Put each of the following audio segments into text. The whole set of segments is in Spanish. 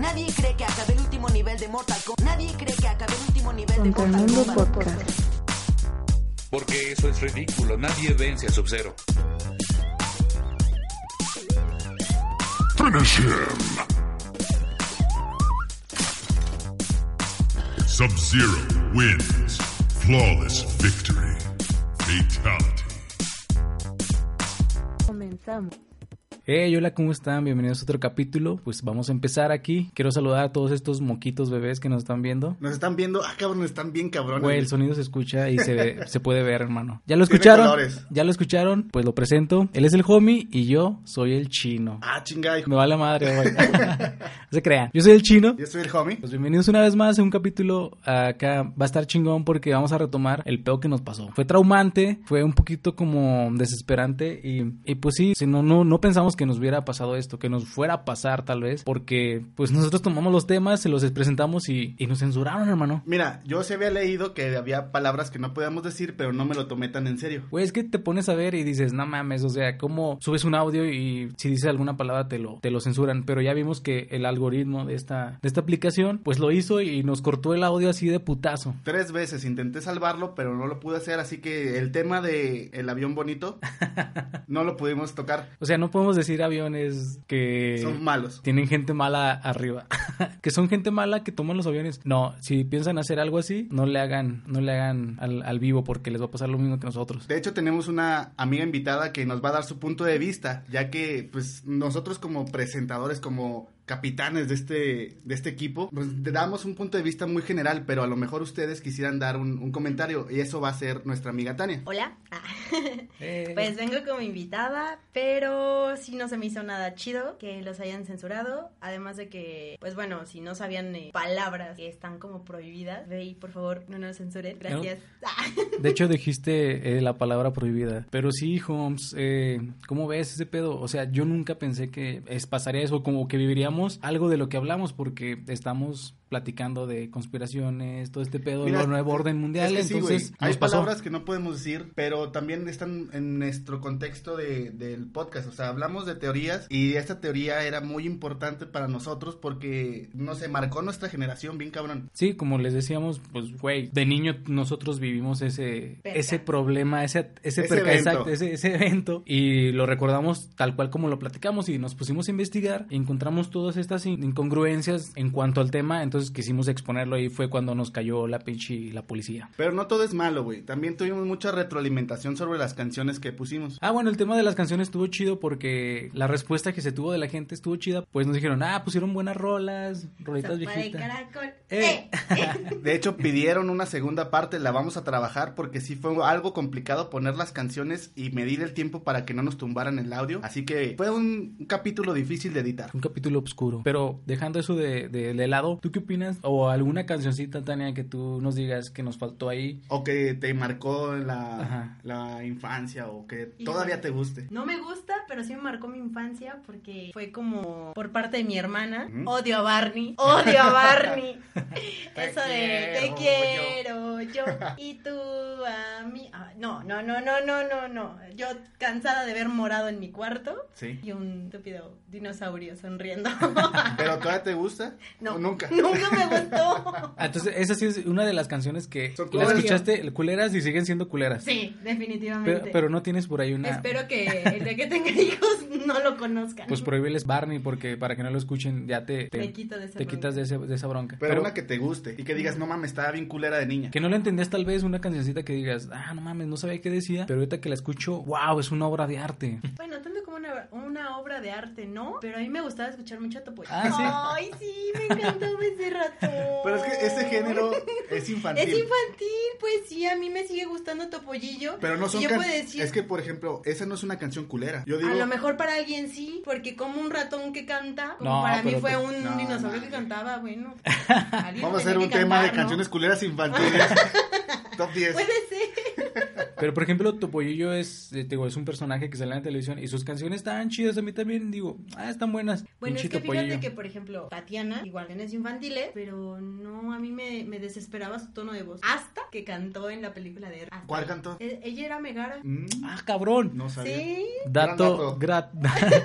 Nadie cree que acabé el último nivel de Mortal Kombat. Nadie cree que acabé el último nivel de Contra Mortal Kombat. Podcast. Porque eso es ridículo, nadie vence a Sub-Zero. Finish him! Sub-Zero wins. Flawless victory. Fatality. Comenzamos. Hey, hola, ¿cómo están? Bienvenidos a otro capítulo. Pues vamos a empezar aquí. Quiero saludar a todos estos moquitos bebés que nos están viendo. Nos están viendo, ah cabrón, están bien cabrones. Güey, el sonido se escucha y se, ve- se puede ver, hermano. ¿Ya lo escucharon? ¿Ya lo escucharon? Pues lo presento. Él es el homie y yo soy el chino. Ah, chinga, hijo. Me vale madre, güey. no se crean. Yo soy el chino. Yo soy el homie. Pues bienvenidos una vez más a un capítulo acá. Va a estar chingón porque vamos a retomar el pedo que nos pasó. Fue traumante, fue un poquito como desesperante y, y pues sí, si no, no, no pensamos que nos hubiera pasado esto, que nos fuera a pasar tal vez, porque pues nosotros tomamos los temas, se los presentamos y, y nos censuraron, hermano. Mira, yo se había leído que había palabras que no podíamos decir, pero no me lo tomé tan en serio. Güey, es que te pones a ver y dices, no mames, o sea, ¿cómo subes un audio y si dices alguna palabra te lo, te lo censuran? Pero ya vimos que el algoritmo de esta, de esta aplicación, pues lo hizo y nos cortó el audio así de putazo. Tres veces intenté salvarlo, pero no lo pude hacer, así que el tema de el avión bonito no lo pudimos tocar. O sea, no podemos decir aviones que Son malos. tienen gente mala arriba. que son gente mala que toman los aviones. No, si piensan hacer algo así, no le hagan, no le hagan al, al vivo porque les va a pasar lo mismo que nosotros. De hecho, tenemos una amiga invitada que nos va a dar su punto de vista, ya que pues nosotros como presentadores, como capitanes de este, de este equipo, pues damos un punto de vista muy general, pero a lo mejor ustedes quisieran dar un, un comentario y eso va a ser nuestra amiga Tania. Hola. Ah. Eh. Pues vengo como invitada, pero sí no se me hizo nada chido que los hayan censurado. Además de que, pues bueno, si no sabían eh, palabras que están como prohibidas, ve y por favor no nos censuren. Gracias. Ah. De hecho, dijiste eh, la palabra prohibida. Pero sí, Holmes, eh, ¿cómo ves ese pedo? O sea, yo nunca pensé que es, pasaría eso, como que viviríamos algo de lo que hablamos, porque estamos platicando de conspiraciones, todo este pedo, Mira, lo nuevo orden mundial. es que sí, entonces, güey. Hay pasó. palabras que no podemos decir, pero también están en nuestro contexto de, del podcast. O sea, hablamos de teorías y esta teoría era muy importante para nosotros porque, no sé, marcó nuestra generación bien cabrón. Sí, como les decíamos, pues, güey, de niño nosotros vivimos ese, Perca. ese problema, ese, ese, Ese perca, evento. exacto, ese, ese evento, y lo recordamos tal cual como lo platicamos y nos pusimos a investigar y encontramos todas estas in- incongruencias en cuanto al tema, entonces quisimos exponerlo y fue cuando nos cayó la pinche la policía. Pero no todo es malo, güey. También tuvimos mucha retroalimentación sobre las canciones que pusimos. Ah, bueno, el tema de las canciones estuvo chido porque la respuesta que se tuvo de la gente estuvo chida, pues nos dijeron, ah, pusieron buenas rolas, rolitas Sopa de viejitas. caracol. Eh. Eh. De hecho, pidieron una segunda parte, la vamos a trabajar porque sí fue algo complicado poner las canciones y medir el tiempo para que no nos tumbaran el audio. Así que fue un, un capítulo difícil de editar. Un capítulo oscuro. Pero dejando eso de, de, de lado, ¿tú qué opinas? O alguna cancioncita, Tania, que tú nos digas que nos faltó ahí. O que te marcó la, la infancia o que Híjole. todavía te guste. No me gusta, pero sí me marcó mi infancia porque fue como por parte de mi hermana. Odio a Barney. Odio a Barney. Eso de te quiero yo y tú a mí. Ah, no, no, no, no, no, no, no. Yo cansada de ver morado en mi cuarto Sí. y un estúpido dinosaurio sonriendo. ¿Pero todavía te gusta? No, ¿O nunca? Nunca me gustó. Ah, entonces, esa sí es una de las canciones que la escuchaste, culeras y siguen siendo culeras. Sí, definitivamente. Pero, pero no tienes por ahí una. Espero que el día que tenga hijos no lo conozcan. Pues prohíbeles Barney porque para que no lo escuchen ya te, te, Me quito de esa te quitas de, ese- de esa bronca. Pero, una que te guste y que digas, no mames, estaba bien culera de niña. Que no le entendías tal vez una cancioncita que digas, ah, no mames, no sabía qué decía, pero ahorita que la escucho, wow, es una obra de arte. Bueno, tanto una, una obra de arte, ¿no? Pero a mí me gustaba escuchar mucho Topo Ah, ¿sí? Ay, sí, me encantaba ese ratón. Pero es que ese género es infantil. Es infantil, pues sí, a mí me sigue gustando Topollillo. Pero no son yo puedo decir, Es que, por ejemplo, esa no es una canción culera. Yo digo... a lo mejor para alguien sí, porque como un ratón que canta, como No, para mí fue un no, dinosaurio no. que cantaba, bueno. Vamos a hacer un tema de canciones culeras infantiles. Top 10. Puede ser. Pero por ejemplo, Topollillo es, eh, digo, es un personaje que sale en la televisión y sus canciones están chidas. A mí también digo, ah, están buenas. Bueno, Pinche es que Topollillo. fíjate que, por ejemplo, Tatiana, igual en es infantiles, pero no, a mí me, me desesperaba su tono de voz. Hasta que cantó en la película de Hasta ¿Cuál cantó? E- Ella era Megara. Mm, Ah, cabrón. no sabía. Sí. Dato, Gran gra-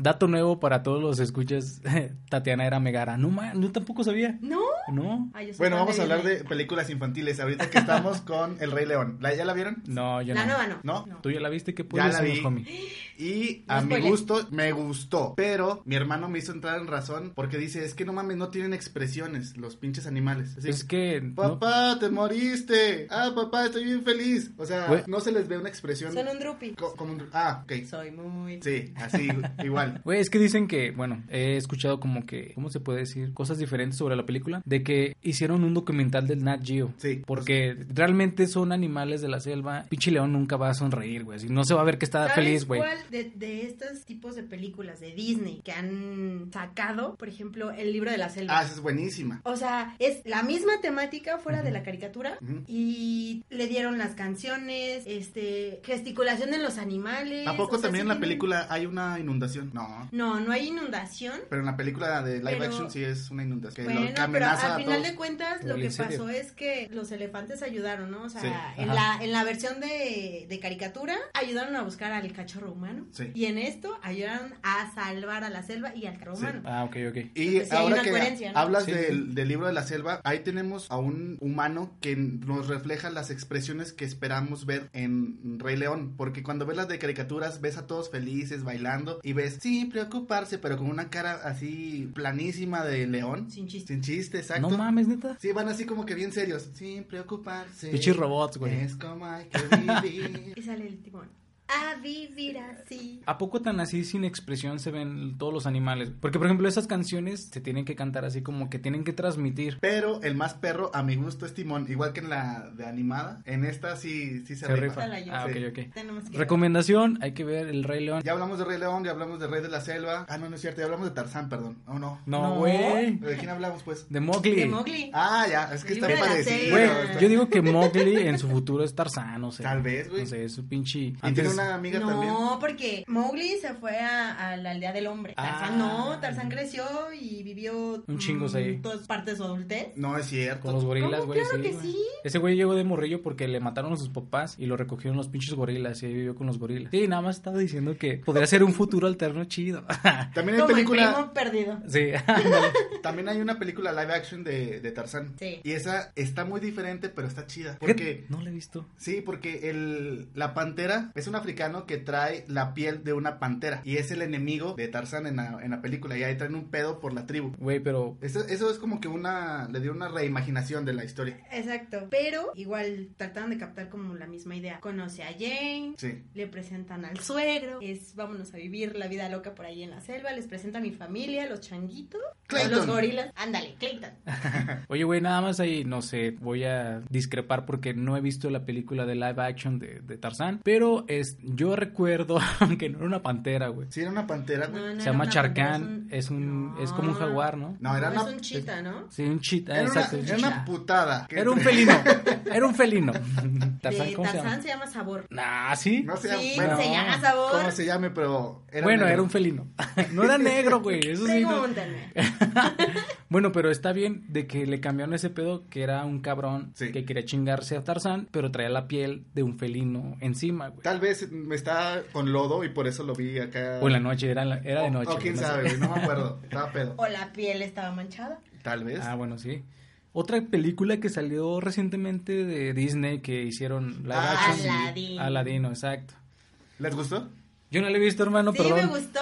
Dato nuevo para todos los escuchas, Tatiana era Megara. No, ma, yo tampoco sabía. ¿No? No, Ay, yo soy Bueno, vamos a hablar de películas infantiles ahorita que estamos con El Rey León. ¿La, ¿Ya la vieron? no, yo La no. nueva no. ¿No? ¿Tú ya la viste? ¿Qué Ya puedes la decir, vi. homie? Y No a mi gusto, me gustó. Pero mi hermano me hizo entrar en razón porque dice, es que no mames, no tienen expresiones los pinches animales. Así, Es que... no- Papá, te moriste. Ah, papá, estoy bien feliz. O sea, no se les ve una expresión. Son un drupi. co- como un- Ah, ok. Soy muy... Sí, así, igual. Güey, es que dicen que, bueno, he escuchado como que, ¿cómo se puede decir? Cosas diferentes sobre la película. De que hicieron un documental del Nat Geo. Sí. Porque realmente son animales de la selva. Pinche león nunca va a sonreír, güey. No se va a ver que está ¿Sabes feliz, güey. cuál de, de estos tipos de películas de Disney que han sacado? Por ejemplo, El libro de la selva. Ah, esa es buenísima. O sea, es la misma temática fuera de la caricatura y le dieron las canciones, este, gesticulación en los animales. ¿A poco o sea, también en la tienen- película hay una inundación? No. No, no hay inundación. Pero en la película de live Pero- action sí es una inundación. Que, Bueno, lo, que amenaza al a final todos. de cuentas lo que pasó es que los elefantes ayudaron, ¿no? O sea, Sí, en, la, en la versión de, de caricatura ayudaron a buscar al cachorro humano. Sí. Y en esto ayudaron a salvar a la selva y al cachorro Sí. humano. Ah, ok, ok. Y Entonces, ahora una que coherencia, ¿no? hablas Sí, del, del libro de la selva, ahí tenemos a un humano que nos refleja las expresiones que esperamos ver en Rey León. Porque cuando ves las de caricaturas, ves a todos felices bailando y ves sin preocuparse, pero con una cara así planísima de león. Sin chiste. Sin chiste, exacto. No mames, neta. Sí, van así como que bien serios. Sin preocuparse. Pinches robots, güey. Es como hay que vivir. Y sale el timón. A vivir así. ¿A poco tan así sin expresión se ven todos los animales? Porque, por ejemplo, esas canciones se tienen que cantar así como que tienen que transmitir. Pero el más perro, a mi gusto, es Timón. Igual que en la de animada. En esta sí, sí se, Se rifa. rifa. Ah, ok, Sí. ok. Recomendación, hay que ver El Rey León. Ya hablamos de Rey León, ya hablamos de Rey de la Selva. Ah, no, no es cierto, ya hablamos de Tarzán, perdón. Oh, no. No, No. güey. ¿De quién hablamos, pues? De Mowgli. De Mowgli. Ah, ya, es que está parecido. Güey, yo digo que Mowgli en su futuro es Tarzán, no sé. Tal vez, güey. No sé, es un pinche... Antes... una amiga también. No, porque Mowgli se fue a, a la aldea del hombre. Tarzán Ah. no, Tarzán creció y vivió Un chingo, mm, ahí. todas partes de su adultez. No es Con cierto. los gorilas, güey. Claro que sí. Ese güey llegó de morrillo porque le mataron a sus papás y lo recogieron los pinches gorilas y ahí vivió con los gorilas. Sí, nada más estaba diciendo que podría ser un futuro alterno chido. También hay Como película. el primo perdido. sí. También hay una película live action de, de Tarzán. Sí. Y esa está muy diferente, pero está chida. Porque. No lo he visto. Sí, porque el, la pantera es un africano que trae la piel de una pantera y es el enemigo de Tarzán en la, en la película y ahí traen un pedo por la tribu. Güey, pero... Eso, eso es como que una, le dio una reimaginación de la historia. Exacto. Pero igual trataron de captar como la misma idea. Conoce a Jane. Sí. Le presentan al suegro, es vámonos a vivir la vida loca por ahí en la selva, les presenta a mi familia, los changuitos, Clayton. los gorilas, ándale, Clayton. Oye, güey, nada más ahí, no sé, voy a discrepar porque no he visto la película de live action de, de Tarzán, pero es, yo recuerdo que no era una pantera, güey. Sí, era una pantera, güey. no Se llama una Charcán, es un, no. es como un jaguar, ¿no? No, era es una- un chita, ¿no? Sí, un chita, Era una, exacto. era una putada. Era un felino, era un felino. Tarzán, ¿cómo se Tarzán llama? se llama Sabor. Ah, ¿sí? No sé, Sí, bueno, se llama Sabor. cómo se llame, pero era bueno, negro. era un felino. No era negro, güey, eso sí. no. Bueno, pero está bien de que le cambiaron ese pedo que era un cabrón Sí. que quería chingarse a Tarzán, pero traía la piel de un felino encima, güey. Tal vez me está con lodo y por eso lo vi acá. O en la noche, era, la- era de noche. O, quién no sabe, güey, no me acuerdo. Estaba pedo. O la piel estaba manchada. Tal vez. Ah, bueno, sí. Otra película que salió recientemente de Disney que hicieron live Ah, action. sí. Aladino. Aladino, exacto. ¿Les gustó? Yo no la he visto, hermano, sí, perdón. me gustó,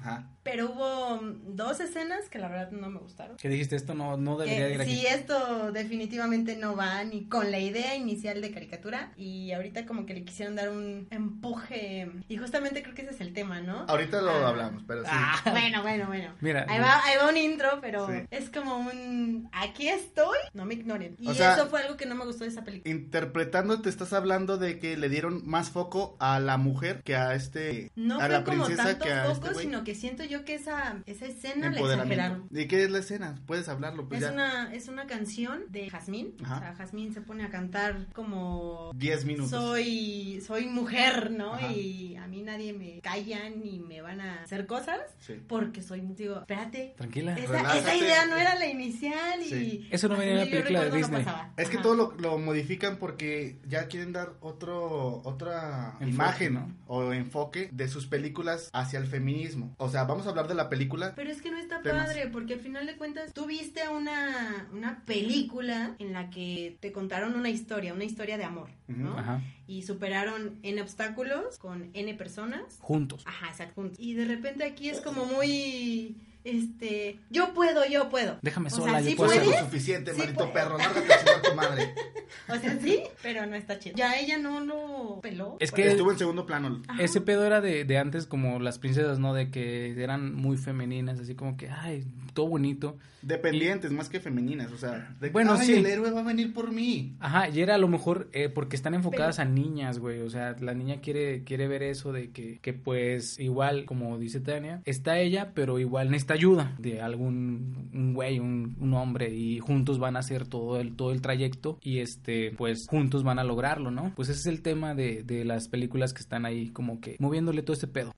Ajá. Pero hubo mm, dos escenas que la verdad no me gustaron. Que dijiste esto no, no debería Que ir aquí. sí, esto definitivamente no va ni con la idea inicial de caricatura y ahorita como que le quisieron dar un empuje y justamente creo que ese es el tema, ¿no? Ahorita lo Ah. hablamos, pero sí. Ah, Bueno, bueno, bueno. Mira, Ahí va, ahí va un intro, pero Sí. es como un aquí estoy, no me ignoren. Y O sea- eso fue algo que no me gustó de esa película. Interpretando, te estás hablando de que le dieron más foco a la mujer que a este. No a fue la como princesa tanto que a foco, este güey. sino que siento yo que esa, esa escena la exageraron. ¿Y qué es la escena? Puedes hablarlo, pues Es ya. una, es una canción de Jazmín. Ajá. O sea, Jazmín se pone a cantar como 10 minutos. soy soy mujer, ¿no? Ajá. Y a mí nadie me callan ni me van a hacer cosas Sí. porque soy digo, espérate. Tranquila. Esa, idea no era la inicial y Sí. Eso no venía en la Yo película de no Disney. pasaba. Es que Ajá. todo lo, lo modifican porque ya quieren dar otro otra Enfoque, imagen ¿no? o enfoque de sus películas hacia el feminismo. O sea, vamos a hablar de la película. Pero es que no está Temas. padre, porque al final de cuentas tú viste una, una película en la que te contaron una historia, una historia de amor, ¿no? Ajá. Y superaron N obstáculos con N personas. Juntos. Ajá, exacto. juntos. Y de repente aquí es como muy, este, yo puedo, yo puedo. Déjame O sola, sea, yo sí puedo lo suficiente, Sí maldito perro. Lárgate a tu madre. o sea, sí, pero no está chido. Ya ella no lo peló. Es que Estuvo en segundo plano. ese pedo era de, de antes como las princesas, ¿no? De que eran muy femeninas, así como que, ay, todo bonito. Dependientes, más que femeninas. O sea, de, Bueno, "Ay, sí. el héroe va a venir por mí. Ajá, y era a lo mejor eh, porque están enfocadas a niñas, güey. O sea, la niña quiere, quiere ver eso de que, que, pues, igual, como dice Tania, está ella, pero igual necesita ayuda de algún un güey, un, un hombre, y juntos van a hacer todo el, todo el trayecto, y este, pues, juntos van a lograrlo, ¿no? Pues ese es el tema de, de las películas que están ahí, como que moviéndole todo ese pedo.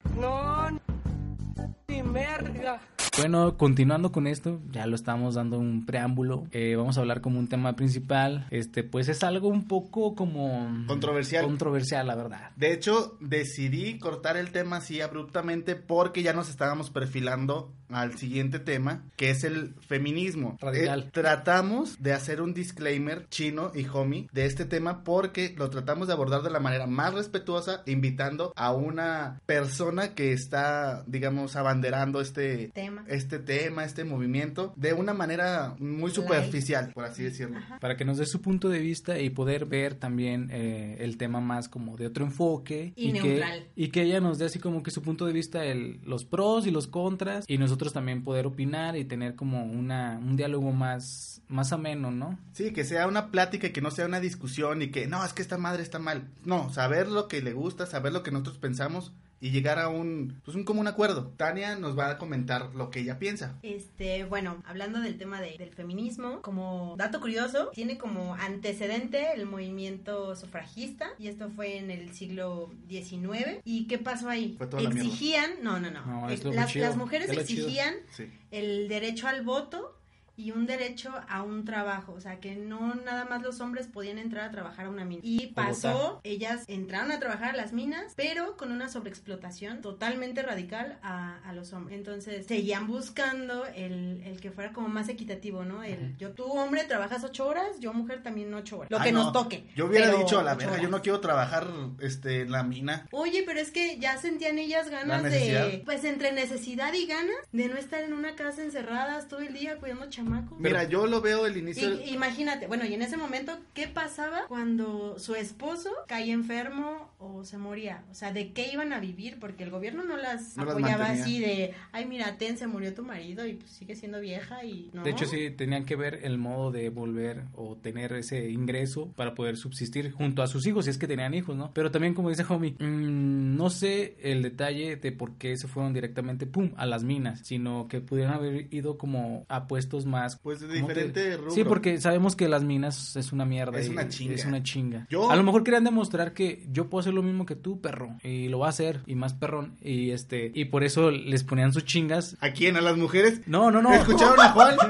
Bueno, continuando con esto, ya lo estamos dando un preámbulo. eh, vamos a hablar como un tema principal. Este, pues es algo un poco como Controversial. Controversial, la verdad. De hecho, decidí cortar el tema así abruptamente porque ya nos estábamos perfilando al siguiente tema, que es el feminismo. Radical. Eh, tratamos de hacer un disclaimer chino y homie de este tema porque lo tratamos de abordar de la manera más respetuosa, invitando a una persona que está, digamos, abanderando este Tema. este tema, este movimiento, de una manera muy superficial, por así decirlo. Para que nos dé su punto de vista y poder ver también eh, el tema más como de otro enfoque. Y que, neutral. y que ella nos dé así como que su punto de vista, el, los pros y los contras. Y nosotros también poder opinar y tener como una, un diálogo más, más ameno, ¿no? Sí, que sea una plática y que no sea una discusión y que no, es que esta madre está mal. No, saber lo que le gusta, saber lo que nosotros pensamos y llegar a un, pues un común acuerdo. Tania nos va a comentar lo que ella piensa. Este, bueno, hablando del tema de- del feminismo, como dato curioso, tiene como antecedente el movimiento sufragista y esto fue en el siglo XIX. ¿Y qué pasó ahí? Fue toda la mierda. Exigían, no, no, no, No, es lo las, chido, las mujeres es lo chido. exigían Sí. el derecho al voto y un derecho a un trabajo, o sea que no nada más los hombres podían entrar a trabajar a una mina. Y pasó, ellas entraron a trabajar a las minas, pero con una sobreexplotación totalmente radical a, a los hombres. Entonces seguían buscando el, el que fuera como más equitativo, ¿no? El yo tú hombre trabajas ocho horas, yo mujer también ocho horas. Lo Ay, que no, nos toque. Yo hubiera dicho a la verga, yo no quiero trabajar este, en la mina. Oye, pero es que ya sentían ellas ganas de, pues entre necesidad y ganas de no estar en una casa encerradas todo el día cuidando chamacos. Mira, yo lo veo el inicio. Y- imagínate, bueno, y en ese momento, ¿qué pasaba cuando su esposo caía enfermo o se moría? O sea, ¿de qué iban a vivir? Porque el gobierno no las No apoyaba así de, ay, mira, ten, se murió tu marido y pues sigue siendo vieja y no. De hecho, sí, tenían que ver el modo de volver o tener ese ingreso para poder subsistir junto a sus hijos, si es que tenían hijos, ¿no? Pero también, como dice Homie, mm, no sé el detalle de por qué se fueron directamente, pum, a las minas, sino que pudieron haber ido como a puestos más... Pues de ¿cómo te- diferente rubro. Sí, porque sabemos que las minas es una mierda. Es y una chinga. Es una chinga. Yo- A lo mejor querían demostrar que yo puedo hacer lo mismo que tú, perro. Y lo va a hacer, y más perrón. Y este, y por eso les ponían sus chingas. ¿A quién? ¿A las mujeres? No, no, no. ¿Escucharon a Juan?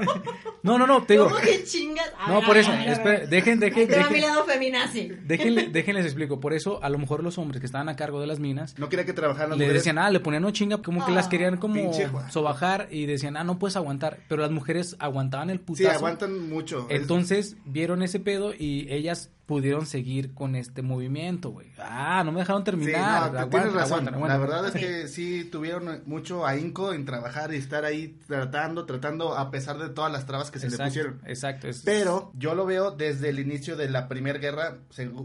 No, no, no, te digo. ¿Cómo que No, ver, por eso, espera, dejen, dejen, va mi dejen, lado feminazi. déjenle- déjenles explico. Por eso, a lo mejor los hombres que estaban a cargo de las minas No quería que trabajaran las le mujeres. decían, ah, le ponían una chinga, como que las querían como pinche sobajar y decían, ah, no puedes aguantar. Pero las mujeres aguantaban el Sí, putazo. aguantan mucho. Es- Entonces vieron ese pedo y ellas pudieron seguir con este movimiento, güey. Ah, no me dejaron Sí, terminar. no, Aguanta, tienes razón. aguanta, aguanta. La verdad es que sí tuvieron mucho ahínco en trabajar y estar ahí tratando, tratando a pesar de todas las trabas que se le pusieron. Exacto. es- Pero yo lo veo desde el inicio de la Primera Guerra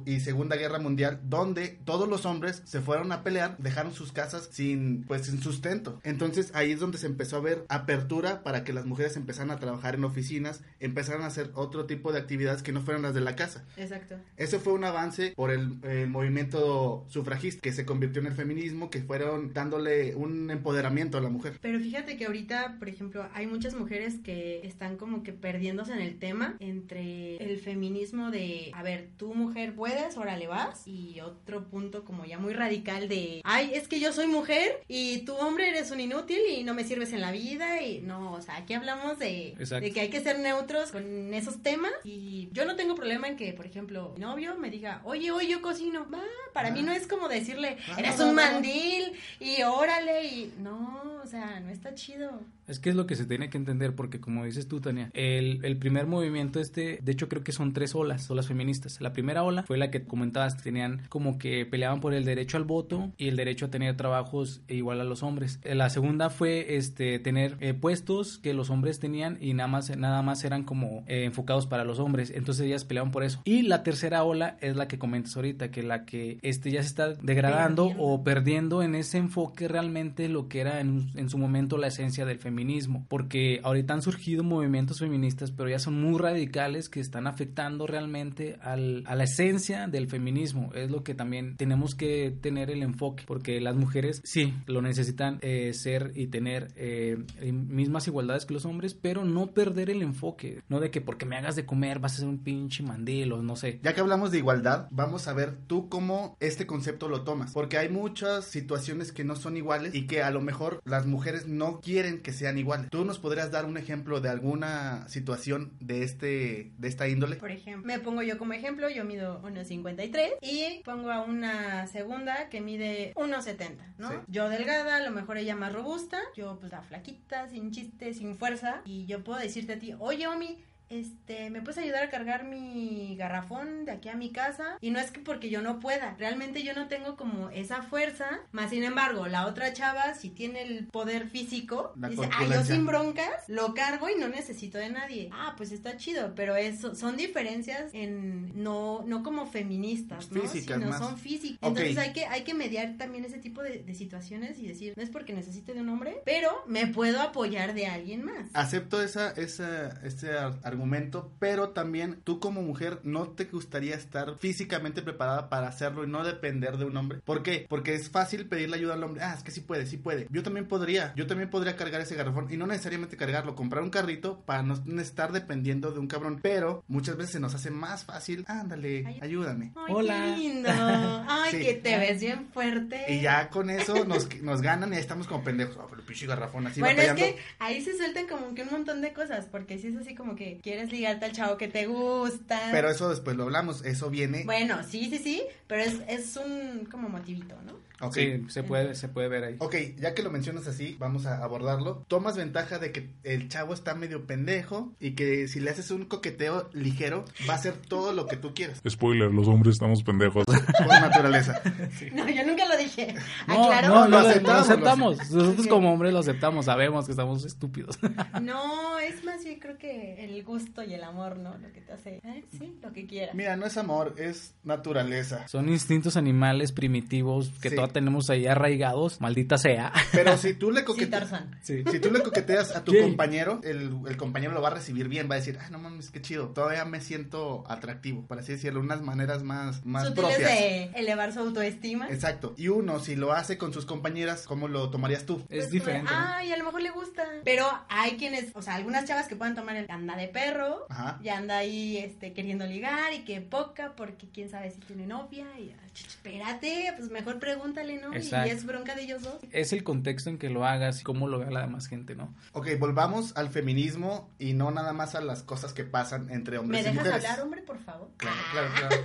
y Segunda Guerra Mundial, donde todos los hombres se fueron a pelear, dejaron sus casas sin, pues, sin sustento. Entonces ahí es donde se empezó a ver apertura para que las mujeres empezaran a trabajar en oficinas, empezaran a hacer otro tipo de actividades que no fueran las de la casa. Exacto. Exacto. Eso fue un avance por el, el movimiento sufragista, que se convirtió en el feminismo, que fueron dándole un empoderamiento a la mujer. Pero fíjate que ahorita, por ejemplo, hay muchas mujeres que están como que perdiéndose en el tema entre el feminismo de, a ver, tú mujer puedes, órale vas, y otro punto como ya muy radical de, ay, es que yo soy mujer y tú hombre eres un inútil y no me sirves en la vida y no, o sea, aquí hablamos de que hay que ser neutros con esos temas y yo no tengo problema en que, por ejemplo, mi novio me diga, oye, hoy yo cocino, va, para mí no es como decirle, Ah, eres un mandil y órale y no, o sea, no está chido. Es que es lo que se tiene que entender, porque como dices tú, Tania, el, el primer movimiento este, de hecho creo que son tres olas, olas feministas. La primera ola fue la que comentabas, tenían como que peleaban por el derecho al voto y el derecho a tener trabajos igual a los hombres. Eh, La segunda fue este tener eh, puestos que los hombres tenían y nada más, nada más eran como eh, enfocados para los hombres. Entonces ellas peleaban por eso. Y la tercera ola es la que comentas ahorita, que la que este ya se está degradando Perdiendo. o perdiendo en ese enfoque realmente lo que era en, en su momento la esencia del feminismo. Porque ahorita han surgido movimientos feministas, pero ya son muy radicales que están afectando realmente al- a la esencia del feminismo. Es lo que también tenemos que tener el enfoque, porque las mujeres sí lo necesitan eh, ser y tener eh, mismas igualdades que los hombres, pero no perder el enfoque. No de que porque me hagas de comer vas a ser un pinche mandil o no sé. Ya que hablamos de igualdad, vamos a ver tú cómo este concepto lo tomas. Porque hay muchas situaciones que no son iguales y que a lo mejor las mujeres no quieren que sean iguales. ¿Tú nos podrías dar un ejemplo de alguna situación de este de esta índole? Por ejemplo, me pongo yo como ejemplo, yo mido 1.53 y pongo a una segunda que mide 1.70, ¿no? Sí. Yo delgada, a lo mejor ella más robusta, yo pues la flaquita, sin chiste, sin fuerza y yo puedo decirte a ti, oye Omi, este, ¿me puedes ayudar a cargar mi garrafón de aquí a mi casa? Y no es que porque yo no pueda, realmente yo no tengo como esa fuerza, más sin embargo, la otra chava si tiene el poder físico, La dice, ah, yo sin broncas, lo cargo y no necesito de nadie. Ah, pues está chido, pero eso son diferencias en no no como feministas, ¿no? Físicas Sino más. son físicas. Entonces hay que hay que mediar también ese tipo de, de situaciones y decir, no es porque necesite de un hombre, pero me puedo apoyar de alguien más. Acepto esa, esa, ese ar- argumento, pero también tú como mujer no te gustaría estar físicamente preparada para hacerlo y no depender de un hombre. ¿Por qué? Porque es fácil pedirle ayuda al hombre. Ah, es que sí puede, sí puede. Yo también podría, yo también podría cargar ese garrafón y no necesariamente cargarlo, comprar un carrito para no estar dependiendo de un cabrón. Pero muchas veces se nos hace más fácil, ándale, Ay- ayúdame. Ay, Hola. qué lindo. Ay, Sí. que te ves bien fuerte. Y ya con eso nos, nos ganan y ahí estamos como pendejos. Oh, pero el pinche garrafón así bueno, es que ahí se sueltan como que un montón de cosas, porque si es así como que quieres ligarte al chavo que te gusta. Pero eso después lo hablamos, eso viene. Bueno, sí, sí, sí, pero es, es un como motivito, ¿no? Ok. Sí, se puede, se puede ver ahí. Ok, ya que lo mencionas así, vamos a abordarlo. Tomas ventaja de que el chavo está medio pendejo y que si le haces un coqueteo ligero, va a hacer todo lo que tú quieras. Spoiler, los hombres estamos pendejos. Por naturaleza. No, yo nunca lo dije. No, Aclaro. no, lo lo, aceptamos, lo aceptamos. lo Nosotros como hombres lo aceptamos, sabemos que estamos estúpidos. No, es más bien creo que el gusto y el amor, ¿no? Lo que te hace, ¿eh? sí, lo que quieras. Mira, no es amor, es naturaleza. Son instintos animales primitivos que Sí. Tenemos ahí arraigados, maldita sea. Pero si tú le coqueteas... Sí. Si tú le coqueteas a tu Sí. compañero, el, el compañero lo va a recibir bien, va a decir, ah, no mames, qué chido, todavía me siento atractivo, por así decirlo, unas maneras más, más Sutiles propias. de elevar su autoestima. Exacto. Y uno, si lo hace con sus compañeras, ¿cómo lo tomarías tú? Es Pues, diferente. ¿no? Ay, a lo mejor le gusta. Pero hay quienes, o sea, algunas chavas que pueden tomar el anda de perro, Ajá. y anda ahí este, queriendo ligar y que poca, porque quién sabe si tiene novia. Y ah, espérate, pues mejor pregúntale, ¿no? Exacto. Y es bronca de ellos dos. Es el contexto en que lo hagas y cómo lo vea la demás gente, ¿no? Ok, volvamos al feminismo y no nada más a las cosas que pasan entre hombres ¿Me y dejas mujeres. hablar, hombre, por favor? Claro, claro, claro.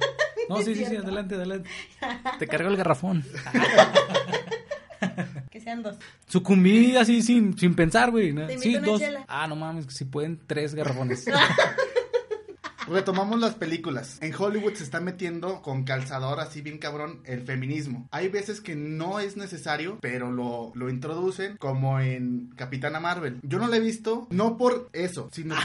No, sí, sí, sí, adelante, adelante. Te cargo el garrafón. Que sean dos. Sucumbí así sin, sin pensar, güey. ¿no? Sí, dos. chela. Ah, no mames, que si pueden tres garrafones. Retomamos las películas. En Hollywood se está metiendo con calzador así bien cabrón el feminismo. Hay veces que no es necesario, pero lo, lo introducen como en Capitana Marvel. Yo no la he visto, no por eso, sino...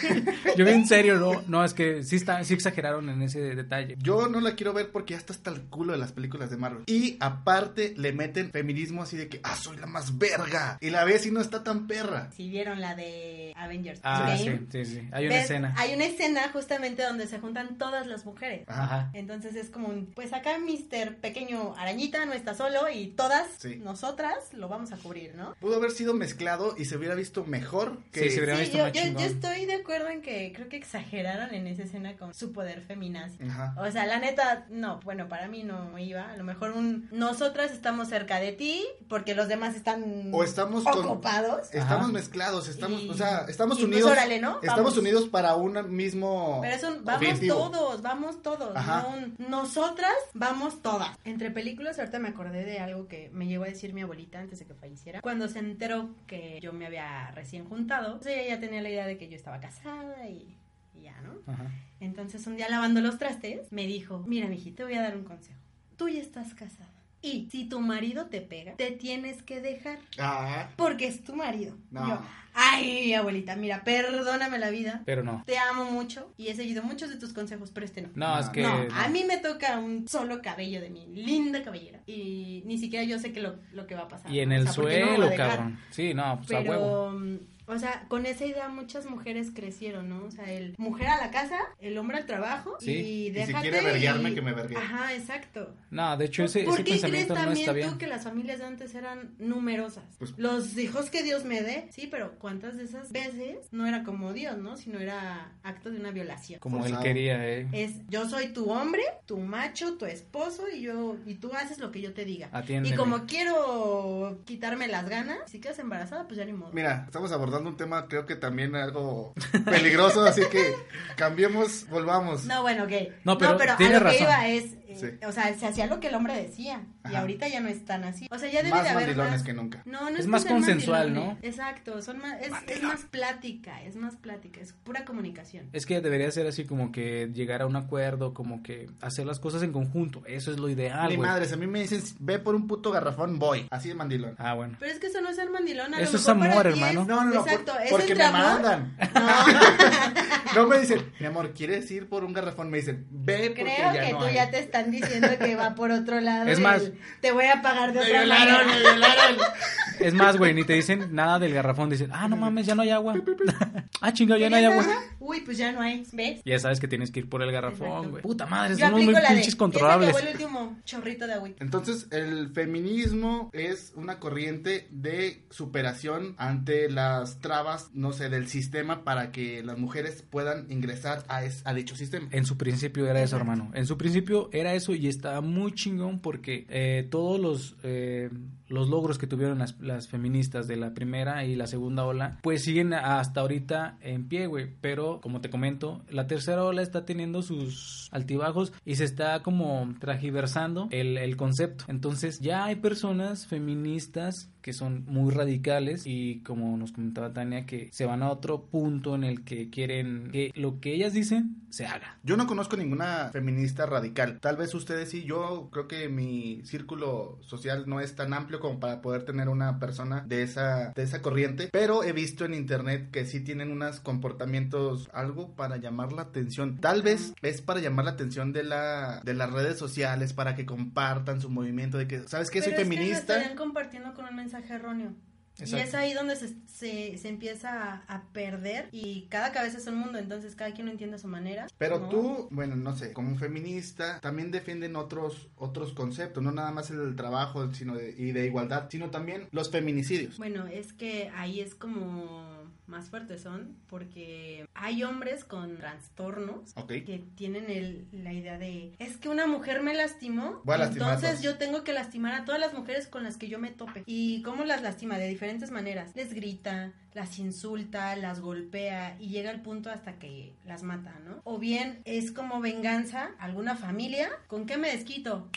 Yo en serio, no, no, es que sí, está, sí exageraron en ese detalle. Yo no la quiero ver porque ya está hasta el culo de las películas de Marvel. Y aparte le meten feminismo así de que, ah, soy la más verga. Y la ves y no está tan perra. Si vieron la de Avengers Ah, sí, sí, sí. Hay una ¿ves? escena. Hay una escena justamente justamente donde se juntan todas las mujeres. Ajá. Entonces es como un, pues acá Mr. Pequeño Arañita no está solo y todas Sí. nosotras lo vamos a cubrir, ¿no? Pudo haber sido mezclado y se hubiera visto mejor que... Sí, se hubiera Sí, visto yo, más yo- estoy de acuerdo en que creo que exageraron en esa escena con su poder feminazi. Ajá. O sea, la neta, no, bueno, para mí no iba. A lo mejor un nosotras estamos cerca de ti porque los demás están O estamos con- ocupados. Estamos Ajá. mezclados, estamos, Y- o sea, estamos y pues unidos. órale, ¿no? Estamos Vamos. unidos para un mismo Pero es un vamos objetivo. todos, vamos todos, Ajá. no nosotras vamos todas. Entre películas, ahorita me acordé de algo que me llegó a decir mi abuelita antes de que falleciera. Cuando se enteró que yo me había recién juntado, pues ella ya tenía la idea de que yo estaba casada y, y ya, ¿no? Ajá. Entonces un día lavando los trastes, me dijo, mira, mijita, te voy a dar un consejo. Tú ya estás casada. Y si tu marido te pega, te tienes que dejar. Ah, Porque es tu marido. No. Yo, ay, abuelita, mira, perdóname la vida. Pero no. Te amo mucho y he seguido muchos de tus consejos, pero este no. No, es que. No, no. a mí me toca un solo cabello de mi linda cabellera. Y ni siquiera yo sé que lo, lo que va a pasar. Y en ¿no? O el sea, suelo, cabrón. Sí, no, pues a huevo. O sea, con esa idea muchas mujeres crecieron, ¿no? O sea, el mujer a la casa, el hombre al trabajo Sí. y Y si déjate. quiere verguearme, y- que me vergue. Ajá, exacto. No, de hecho, ese, ¿Por ese qué crees pensamiento no también está tú bien. que las familias de antes eran numerosas? Pues- Los hijos que Dios me dé, sí, pero ¿cuántas de esas veces no era como Dios, no? Sino era acto de una violación. Como él quería, eh. Es yo soy tu hombre, tu macho, tu esposo y yo y tú haces lo que yo te diga. Atiéndeme. Y como quiero quitarme las ganas, si quedas embarazada, pues ya ni modo. Mira, estamos abordando un tema creo que también algo peligroso, así que cambiemos, volvamos. No, bueno, ok. No, pero a tiene lo que razón. iba es, Sí. o sea, se hacía lo que el hombre decía y ahorita ya no es tan así. O sea, ya debe Más de haber mandilones más... que nunca. No, no Es es, más consensual, mandilones. ¿no? Exacto, son más, es, es más plática, es más plática, es pura comunicación. Es que debería ser así como que llegar a un acuerdo, como que hacer las cosas en conjunto. Eso es lo ideal, Ni güey. madres, a mí me dicen, ve por un puto garrafón, voy. Así de mandilón. Ah, bueno. Pero es que eso no es ser mandilón. a Eso es amor, hermano. es- No, no, no, por- Exacto, es porque me amor. mandan. No, No me dicen, mi amor, ¿quieres ir por un garrafón? Me dicen, ve porque creo ya que no tú hay. ya te están diciendo que va por otro lado. Es el, más- te voy a pagar de Me otra violaron, me manera. violaron. Es más, güey, ni te dicen nada del garrafón. Dicen, ah, no mames, ya no hay agua. ah, chingado, ya no hay ¿Querías agua. agua? Uy, pues ya no hay, ¿ves? Ya sabes que tienes que ir por el garrafón, güey. Puta madre, Yo somos muy de, pinches "Ya se controlables. el último chorrito de agüita. Entonces, el feminismo es una corriente de superación ante las trabas, no sé, del sistema para que las mujeres puedan ingresar a, es- a dicho sistema. En su principio era eso, hermano. En su principio era eso y estaba muy chingón porque eh, todos los, eh, los logros que tuvieron las, feministas de la primera y la segunda ola, pues siguen hasta ahorita en pie, güey. Pero, como te comento, la tercera ola está teniendo sus altibajos y se está como tragiversando el, el concepto. Entonces, ya hay personas feministas que son muy radicales y como nos comentaba Tania que se van a otro punto en el que quieren que lo que ellas dicen se haga. Yo no conozco ninguna feminista radical. Tal vez ustedes sí. Yo creo que mi círculo social no es tan amplio como para poder tener una persona de esa, de esa corriente. Pero he visto en internet que sí tienen unos comportamientos algo para llamar la atención. Tal vez es para llamar la atención de la de las redes sociales para que compartan su movimiento de que sabes que soy Pero es que lo feminista. estarían compartiendo con un mensaje erróneo. Y es ahí donde se, se, se empieza a, a perder y cada cabeza es un mundo, entonces cada quien lo entiende a su manera. Pero ¿no? tú, bueno, no sé, como feminista, también defienden otros otros conceptos, no nada más el del trabajo sino de, y de igualdad, sino también los feminicidios. Bueno, es que ahí es como más fuertes son porque hay hombres con trastornos que tienen el, la idea de es que una mujer me lastimó entonces todos". yo tengo que lastimar a todas las mujeres con las que yo me tope y cómo las lastima de diferentes maneras. Les grita las insulta las golpea y llega al punto hasta que las mata no o bien es como venganza alguna familia con qué me desquito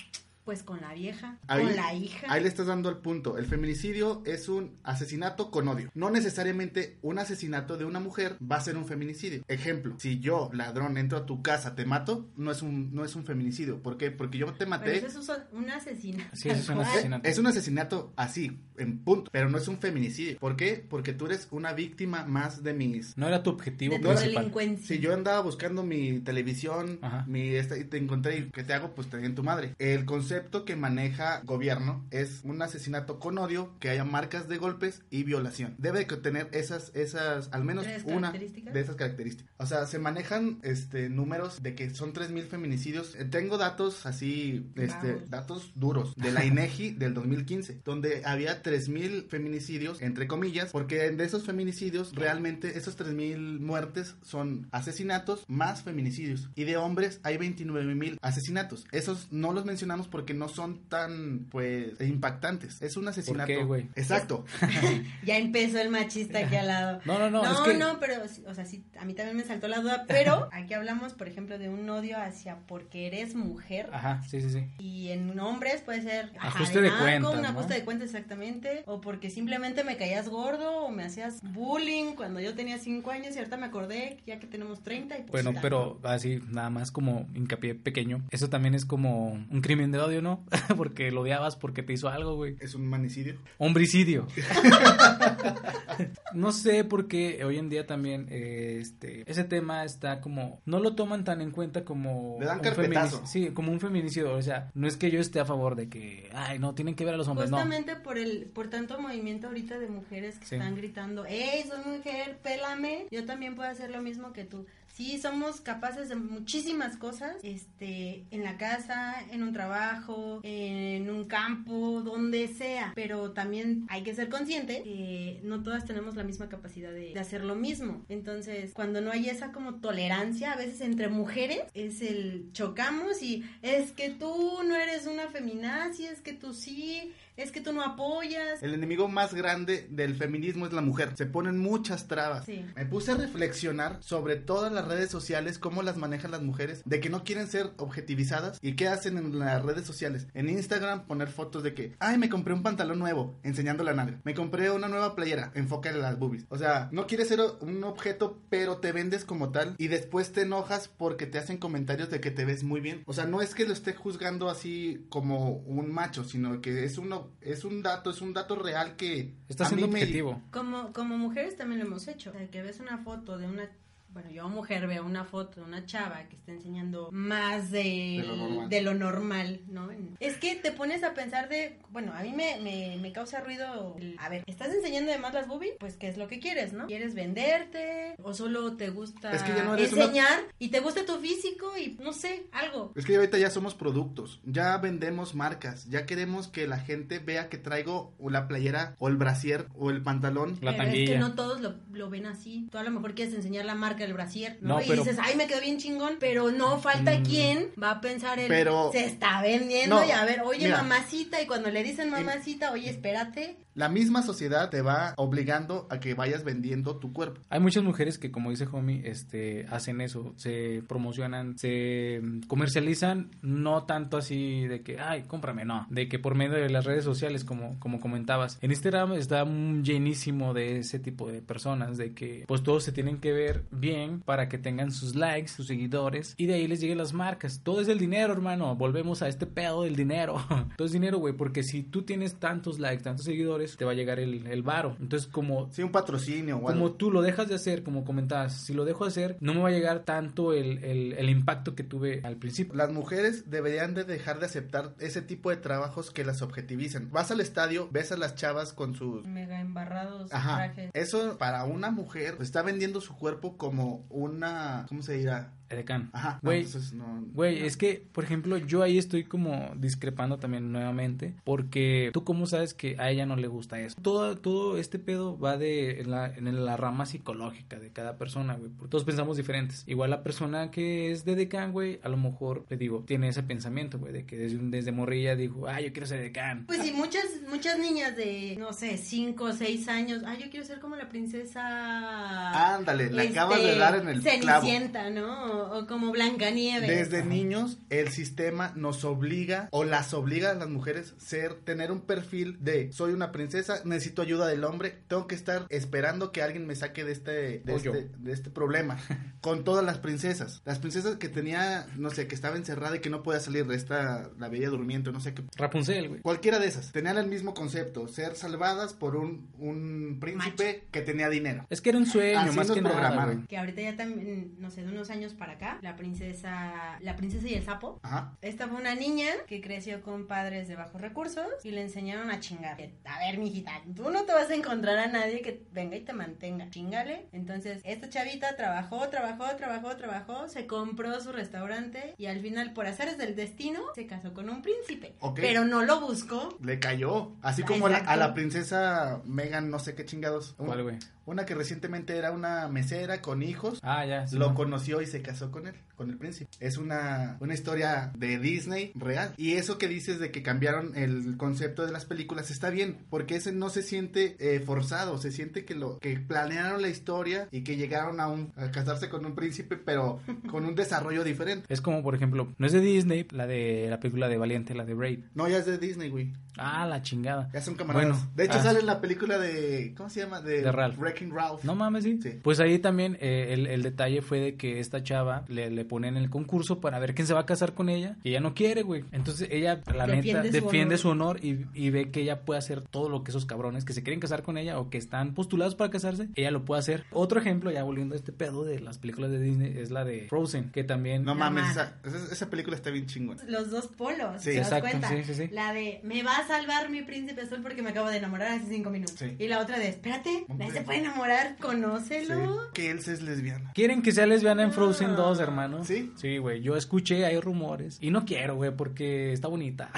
pues con la vieja Ahí- con la hija Ahí le estás dando el punto. El feminicidio es un asesinato con odio. No necesariamente un asesinato de una mujer va a ser un feminicidio. Ejemplo, si yo, ladrón, entro a tu casa, te mato, no es un, no es un feminicidio. ¿Por qué? Porque yo te Pero maté. eso es un asesinato Sí, eso es un asesinato. Es un asesinato así, en punto, pero no es un feminicidio. ¿Por qué? Porque tú eres una víctima más de mis... No era tu objetivo de tu principal. delincuencia Si yo andaba buscando mi televisión, Ajá. mi esta, y te encontré y ¿qué te hago? Pues te di en tu madre. El concepto concepto que maneja gobierno es un asesinato con odio, que haya marcas de golpes y violación. Debe de tener esas, esas, al menos ¿Tres una de esas características. O sea, se manejan este números de que son 3000 feminicidios. Eh, Tengo datos así, este, Vamos. datos duros de la INEGI del 2015, donde había 3000 feminicidios entre comillas, porque de esos feminicidios realmente esos 3000 muertes son asesinatos más feminicidios y de hombres hay 29000 asesinatos. Esos no los mencionamos porque no son tan pues impactantes. Es un asesinato. qué, güey? Exacto. Ya empezó el machista aquí al lado. No, no, no, No, es que- no, pero, o sea, sí, a mí también me saltó la duda, pero aquí hablamos, por ejemplo, de un odio hacia porque eres mujer. Ajá, sí, sí, sí. Y en hombres puede ser Ajuste de cuentas, un ¿no? ajuste de cuentas exactamente, o porque simplemente me caías gordo o me hacías bullying cuando yo tenía 5 años y ahorita me acordé ya que tenemos 30 y pues Bueno, pero así, nada más como hincapié pequeño. Eso también es como un crimen de odio, ¿no? porque lo odiabas porque te hizo algo, güey. Es un manicidio. Homicidio. no sé por qué hoy en día también eh, este ese tema está como no lo toman tan en cuenta como Le dan carpetazo. sí, como un feminicidio, o sea, no es que yo esté a favor de que ay, no tienen que ver a los hombres, no. Justamente por el por tanto movimiento ahorita de mujeres que Sí. están gritando, "Ey, soy mujer, pélame." Yo también puedo hacer lo mismo que tú. Sí, somos capaces de muchísimas cosas, este, en la casa, en un trabajo, en un campo, donde sea, pero también hay que ser consciente que no todas tenemos la misma capacidad de, hacer lo mismo. Entonces, cuando no hay esa como tolerancia, a veces entre mujeres, es el chocamos y es que tú no eres una feminazi, es que tú sí, es que tú no apoyas. El enemigo más grande del feminismo es la mujer. Se ponen muchas trabas. Sí. Me puse a reflexionar sobre todas las redes sociales, cómo las manejan las mujeres, de que no quieren ser objetivizadas y qué hacen en las redes sociales. En Instagram poner fotos de que, ay, me compré un pantalón nuevo, enseñando la nalga. Me compré una nueva playera, enfócale las boobies. O sea, no quieres ser un objeto, pero te vendes como tal y después te enojas porque te hacen comentarios de que te ves muy bien. O sea, no es que lo esté juzgando así como un macho, sino que es uno es un dato, es un dato real que Está a siendo me- objetivo. Como, como mujeres también lo hemos hecho. O sea, que ves una foto de una. Bueno, yo mujer veo una foto de una chava que está enseñando más de, De lo normal. de lo normal, ¿no? Es que te pones a pensar de, bueno, a mí me, me, me causa ruido, el- a ver, ¿estás enseñando además las boobies? Pues, ¿qué es lo que quieres, no? ¿Quieres venderte? ¿O solo te gusta Es que ya no eres una- enseñar y te gusta tu físico y, no sé, algo? Es que ahorita ya somos productos, ya vendemos marcas, ya queremos que la gente vea que traigo o la playera o el brasier o el pantalón. La pero es que no todos lo, lo ven así. Tú a lo mejor quieres enseñar la marca del brasier, ¿no? No, y pero- dices, ay, me quedó bien chingón, pero no falta Mm. quien va a pensar en, Pero- se está vendiendo No, y a ver, oye, mira. mamacita, y cuando le dicen mamacita, oye, espérate. La misma sociedad te va obligando a que vayas vendiendo tu cuerpo. Hay muchas mujeres que, como dice Homie, este, hacen eso, se promocionan, se mm, comercializan, no tanto así de que, ay, cómprame, no, de que por medio de las redes sociales, como, como comentabas. En Instagram está mm, llenísimo de ese tipo de personas, de que pues todos se tienen que ver bien para que tengan sus likes, sus seguidores, y de ahí les lleguen las marcas. Todo es el dinero, hermano, volvemos a este pedo del dinero. Todo es dinero, güey, porque si tú tienes tantos likes, tantos seguidores, te va a llegar el, el varo. Entonces, como Sí, un patrocinio o como algo. tú lo dejas de hacer, como comentabas, si lo dejo de hacer, no me va a llegar tanto el, el, el impacto que tuve al principio. Las mujeres deberían de dejar de aceptar ese tipo de trabajos que las objetivizan. Vas al estadio, ves a las chavas con sus Mega embarrados Ajá. trajes. Eso para una mujer está vendiendo su cuerpo como una, ¿cómo se dirá? Edecán. Ajá. no, Güey, entonces no- Güey, es que, por ejemplo, yo ahí estoy como discrepando también nuevamente, porque tú cómo sabes que a ella no le gusta eso. Todo, todo este pedo va de en la, en la rama psicológica de cada persona, güey. porque Todos pensamos diferentes. Igual la persona que es de decán, güey, a lo mejor, le digo, tiene ese pensamiento, güey, de que desde, un- desde morrilla dijo, ah, yo quiero ser decán. Pues sí, muchas, muchas niñas de, no sé, 5 o 6 años, ay, yo quiero ser como la princesa... Ándale, le este, acabas de dar en el clavo. Cenicienta, ¿no? O, como Blancanieves. Desde niños el sistema nos obliga o las obliga a las mujeres ser tener un perfil de soy una princesa, necesito ayuda del hombre, tengo que esestar esperando que alguien me saque de este de, este, de este problema con todas las princesas. Las princesas que tenía, no sé, que estaba encerrada y que no podía salir de esta la bella durmiente, no sé qué. Rapunzel, güey. Cualquiera de esas tenían el mismo concepto, ser salvadas por un, un príncipe que tenía dinero. Es que era un sueño, Así más nos que nada. Que ahorita ya también, no sé, de unos años para para acá, la princesa, la princesa y el sapo. Ajá. Esta fue una niña que creció con padres de bajos recursos y le enseñaron a chingar. A ver, mijita, tú no te vas a encontrar a nadie que venga y te mantenga. Chingale. Entonces, esta chavita trabajó, trabajó, trabajó, trabajó, se compró su restaurante y al final, por haceres del destino, se casó con un príncipe. Pero no lo buscó. Le cayó. Así como la- a la princesa Megan, no sé qué chingados. ¿Cuál, güey? Una que recientemente era una mesera con hijos. Ah, ya. sí, lo no. conoció y se casó con él, con el príncipe. Es una, una historia de Disney real. Y eso que dices de que cambiaron el concepto de las películas está bien, porque ese no se siente eh, forzado, se siente que lo que planearon la historia y que llegaron a, un, a casarse con un príncipe, pero con un desarrollo diferente. Es como, por ejemplo, no es de Disney, la de la película de Valiente, la de Braid. No, ya es de Disney, güey. Ah, la chingada. Ya son camaradas. Bueno, de hecho, ah. sale en la película de. ¿Cómo se llama? De, De Ralph. Wrecking Ralph. No mames, sí. Sí. Pues ahí también eh, el, el detalle fue de que esta chava le, le ponen el concurso para ver quién se va a casar con ella y ella no quiere, güey. Entonces ella, la Defiende neta, su defiende honor. su honor y, y ve que ella puede hacer todo lo que esos cabrones que se quieren casar con ella o que están postulados para casarse, ella lo puede hacer. Otro ejemplo, ya volviendo a este pedo de las películas de Disney, es la de Frozen, que también... No mames, ma- esa, película está bien chingona. Los dos polos, Sí. ¿te das Exacto, cuenta? sí, sí, sí. La de, me va a salvar mi príncipe azul porque me acabo de enamorar hace cinco minutos. Sí. Y la otra de, espérate, nadie se puede enamorar, Sí. conócelo. Que Elsa es lesbiana. ¿Quieren que sea lesbiana en Frozen 2, hermano? ¿Sí? Sí, güey. Yo escuché, hay rumores. Y no quiero, güey, porque está bonita.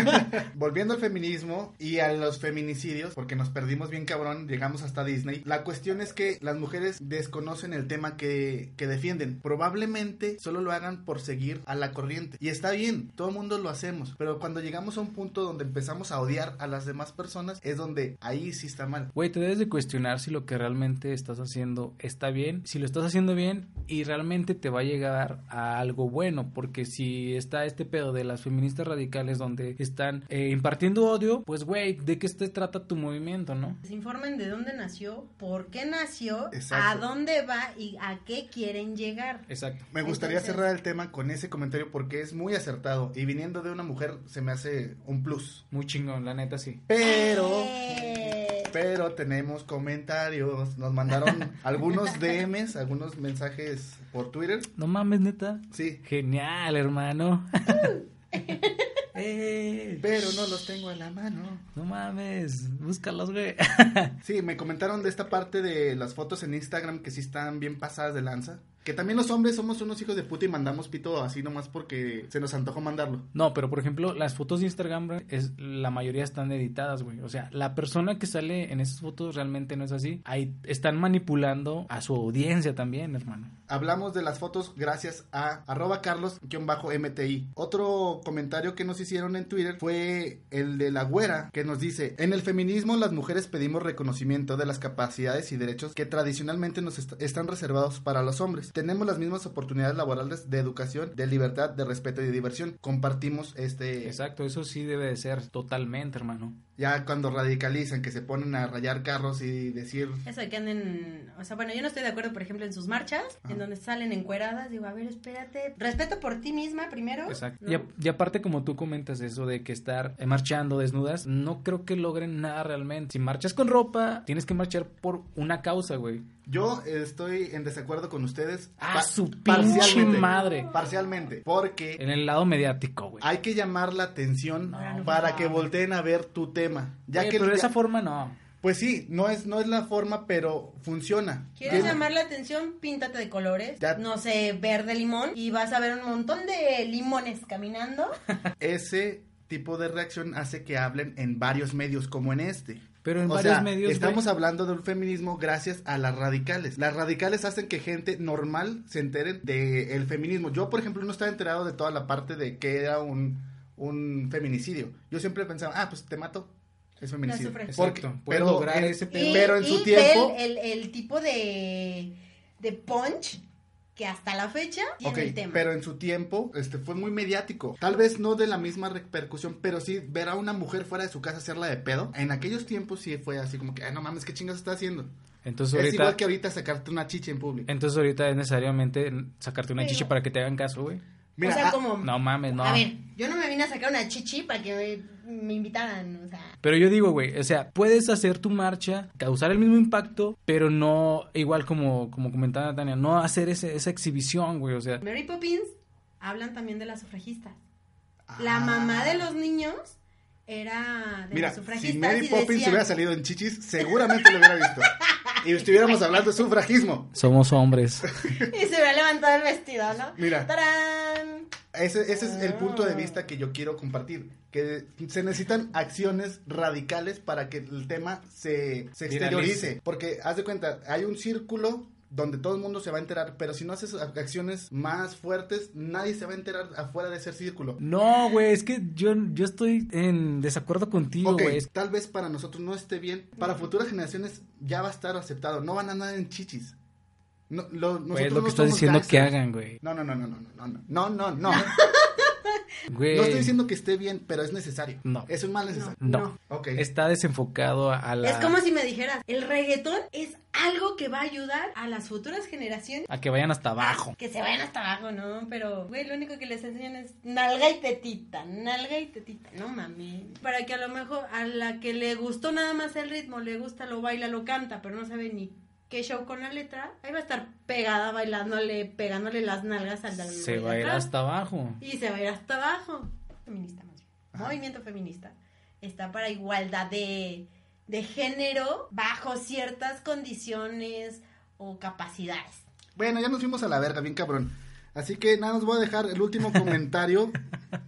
Volviendo al feminismo y a los feminicidios, porque nos perdimos bien cabrón, llegamos hasta Disney. La cuestión es que las mujeres desconocen el tema que, que defienden. Probablemente solo lo hagan por seguir a la corriente. Y está bien, todo el mundo lo hacemos. Pero cuando llegamos a un punto donde empezamos a odiar a las demás personas, es donde ahí sí está mal. Güey, te debes de cuestionar si lo que realmente estás haciendo está bien, si lo estás haciendo bien y realmente te va a llegar a algo bueno, porque si está este pedo de las feministas radicales donde están eh, impartiendo odio, pues güey, ¿de qué se trata tu movimiento, no? Se informen de dónde nació, por qué nació, Exacto. a dónde va y a qué quieren llegar. Exacto. Me gustaría Entonces- cerrar el tema con ese comentario porque es muy acertado y viniendo de una mujer se me hace un plus. Muy chingón, la neta sí. Pero... Eh, Pero tenemos comentarios. Nos mandaron algunos DMs, algunos mensajes por Twitter. No mames, neta. Sí, Genial, hermano. Eh, pero no los tengo a la mano. no mames, búscalos, güey. Sí, me comentaron de esta parte de las fotos en Instagram que sí están bien pasadas de lanza. Que también los hombres somos unos hijos de puta y mandamos pito así nomás porque se nos antojó mandarlo. No, pero por ejemplo, las fotos de Instagram, es, la mayoría están editadas, güey. O sea, la persona que sale en esas fotos realmente no es así. Ahí están manipulando a su audiencia también, hermano. Hablamos de las fotos gracias a arroba carlos-mti. Otro comentario que nos hicieron en Twitter fue el de la güera que nos dice, en el feminismo las mujeres pedimos reconocimiento de las capacidades y derechos que tradicionalmente nos est- están reservados para los hombres. Tenemos las mismas oportunidades laborales de educación, de libertad, de respeto y de diversión. Compartimos este... Exacto, eso sí debe de ser totalmente, hermano. Ya cuando radicalizan, que se ponen a rayar carros y decir... Eso de que anden, o sea, bueno, yo no estoy de acuerdo, por ejemplo, en sus marchas, Ajá. en donde salen encueradas, digo, a ver, espérate, respeto por ti misma primero. Exacto. ¿no? Y, a- y aparte, como tú comentas eso de que estar marchando desnudas, no creo que logren nada realmente. Si marchas con ropa, tienes que marchar por una causa, güey. Yo estoy en desacuerdo con ustedes. Ah, pa- su pinche parcialmente. madre. Parcialmente. Porque En el lado mediático, güey. hay que llamar la atención No, para no. que volteen a ver tu tema. Ya que pero de esa forma no. Pues sí, no es, no es la forma, pero funciona. ¿Quieres Tiene- llamar la atención? Píntate de colores. Ya. No sé, verde limón. Y vas a ver un montón de limones caminando. Ese tipo de reacción hace que hablen en varios medios como en este. Pero en o varios sea, medios. estamos güey, hablando del feminismo gracias a las radicales. Las radicales hacen que gente normal se enteren del feminismo. Yo, por ejemplo, no estaba enterado de toda la parte de que era un, un feminicidio. Yo siempre pensaba, ah, pues te mato. Es feminicidio. sufres. Porque- Exacto, pero, lograr en- ese pedo. Y- pero en su y tiempo... El, el, el tipo de, de punch que hasta la fecha tiene Ok, el tema. pero en su tiempo este fue muy mediático. Tal vez no de la misma repercusión, pero sí ver a una mujer fuera de su casa hacerla de pedo. En aquellos tiempos sí fue así como que, ay, no mames, ¿qué chingas está haciendo? Entonces Es ahorita, igual que ahorita sacarte una chicha en público. entonces ahorita es necesariamente sacarte una Pero- chicha para que te hagan caso, güey. Mira, o sea, ah, como... No mames, no. A ver, Yo no me vine a sacar una chichi para que me, me invitaran, o sea. Pero yo digo, güey, o sea, puedes hacer tu marcha, causar el mismo impacto, pero no, igual como, como comentaba Tania, no hacer ese, esa exhibición, güey, o sea. Mary Poppins hablan también de las sufragistas. La Ah. mamá de los niños era de Mira, si Mary Poppins decía- hubiera salido en chichis, seguramente lo hubiera visto. Y estuviéramos hablando de sufragismo. Somos hombres. Y se hubiera levantado el vestido, ¿no? Mira. ¡Tarán! Ese, ese es el punto de Ah. vista que yo quiero compartir. Que se necesitan acciones radicales para que el tema se, se exteriorice. Porque, haz de cuenta, hay un círculo donde todo el mundo se va a enterar, pero si no haces acciones más fuertes, nadie se va a enterar afuera de ese círculo. No, güey, es que yo, yo estoy en desacuerdo contigo, güey. tal vez para nosotros no esté bien, para futuras generaciones ya va a estar aceptado, no van a andar en chichis. No, lo, nosotros lo no que estás diciendo que gangsters. hagan, güey. No, no, no, no, no, no, no, no, no, no. Güey. No estoy diciendo que esté bien, pero es necesario. No. Es un mal necesario. No. No. Ok. Está desenfocado a la... Es como si me dijeras, el reggaetón es algo que va a ayudar a las futuras generaciones. A que vayan hasta abajo. Que se vayan hasta abajo, ¿no? Pero, güey, lo único que les enseñan es nalga y tetita, nalga y tetita. No mames. Para que a lo mejor a la que le gustó nada más el ritmo, le gusta, lo baila, lo canta, pero no sabe ni qué show con la letra, ahí va a estar pegada bailándole, pegándole las nalgas al Se va a ir hasta abajo. Y se va a ir hasta abajo. Feminista más bien. Movimiento feminista. Está para igualdad de, de género bajo ciertas condiciones o capacidades. Bueno, ya nos fuimos a la verga, bien cabrón. Así que nada, os voy a dejar el último comentario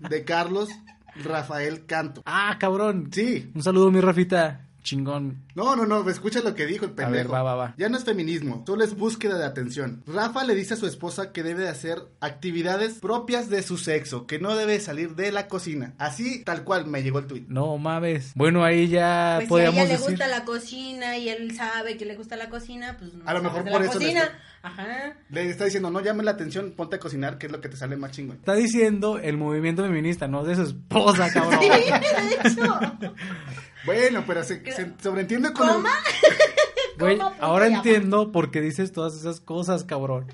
de Carlos Rafael Canto. Ah, cabrón. Sí. Un saludo, mi Rafita. Chingón. No, no, no, escucha lo que dijo el pendejo. ver, va, va, va. Ya no es feminismo, solo es búsqueda de atención. Rafa le dice a su esposa que debe de hacer actividades propias de su sexo, que no debe salir de la cocina. Así, tal cual, me llegó el tuit. No mames. Bueno, ahí ya Pues si a ella le gusta la cocina y él sabe que le gusta la cocina, pues no A lo mejor de por la eso le cocina. está- Ajá. Le está diciendo, no llame la atención, ponte a cocinar, que es lo que te sale más chingón. Está diciendo el movimiento feminista, no de su esposa, cabrón. Sí, de hecho. Bueno, pero se, se sobreentiende con... ¿Coma? Güey, ¿Cómo punto ahora entiendo por qué dices todas esas cosas, cabrón.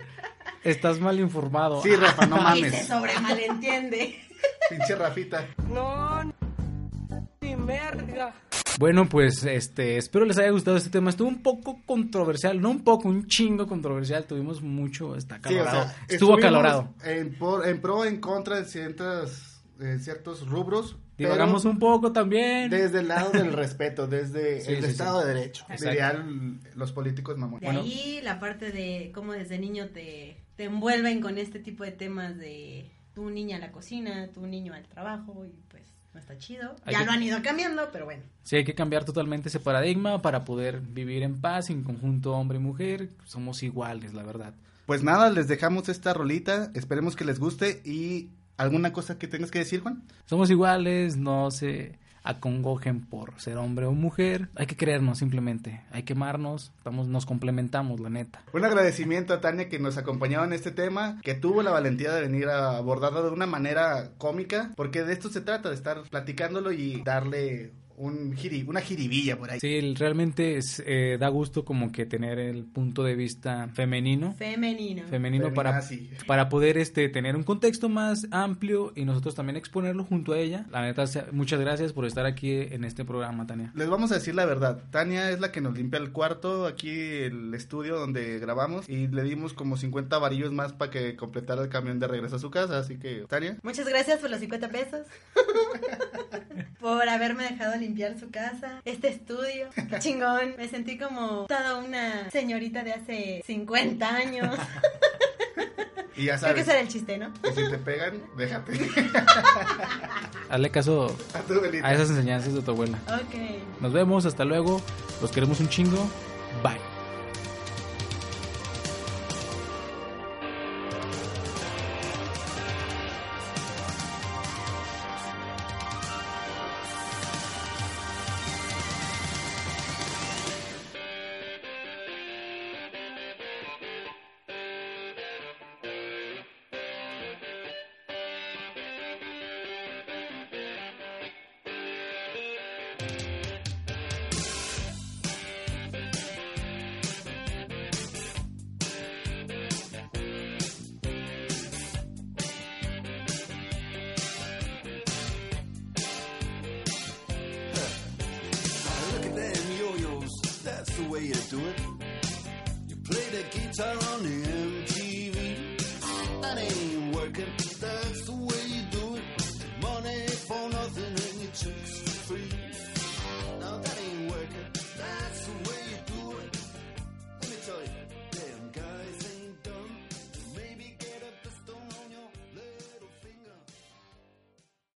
Estás mal informado. Sí, Rafa, no Y se mames. sobre malentiende. Pinche Rafita. Bueno, pues este, espero les haya gustado este tema. Estuvo un poco controversial, no un poco, un chingo controversial. Tuvimos mucho, está Sí, o acalorado. sea, Estuvo acalorado. En, por- en pro, en contra de ciertas, eh, ciertos rubros. Divagamos un poco también. Desde el lado del respeto, desde Sí, el sí, Estado sí. de Derecho. Exacto. Dirían los políticos mamón. De Bueno. ahí la parte de cómo desde niño te, te envuelven con este tipo de temas de tu niña a la cocina, tu niño al trabajo y pues no está chido. Hay ya que- lo han ido cambiando, pero bueno. Sí, hay que cambiar totalmente ese paradigma para poder vivir en paz, en conjunto hombre y mujer. Somos iguales, la verdad. Pues nada, les dejamos esta rolita. Esperemos que les guste. ¿Y alguna cosa que tengas que decir, Juan? Somos iguales, no se acongojen por ser hombre o mujer. Hay que creernos simplemente. Hay que amarnos, estamos, nos complementamos, la neta. Un agradecimiento a Tania que nos acompañaba en este tema, que tuvo la valentía de venir a abordarlo de una manera cómica, porque de esto se trata, de estar platicándolo y darle un giri, una jiribilla por ahí. Sí, el- realmente es, eh, da gusto como que tener el punto de vista femenino. Femenino. femenino para, para poder este tener un contexto más amplio y nosotros también exponerlo junto a ella. La neta, muchas gracias por estar aquí en este programa, Tania. Les vamos a decir la verdad. Tania es la que nos limpia el cuarto, aquí el estudio donde grabamos, y le dimos como 50 varillos más para que completara el camión de regreso a su casa. Así que, Tania, Muchas gracias por los 50 pesos. por haberme dejado limpiar su casa, este estudio. Qué chingón. Me sentí como toda una señorita de hace 50 años. y ya Creo que era el chiste, ¿no? que si te pegan, déjate. Hazle caso a tu a esas enseñanzas de tu abuela. Ok. Nos vemos, hasta luego. Los queremos un chingo. Bye.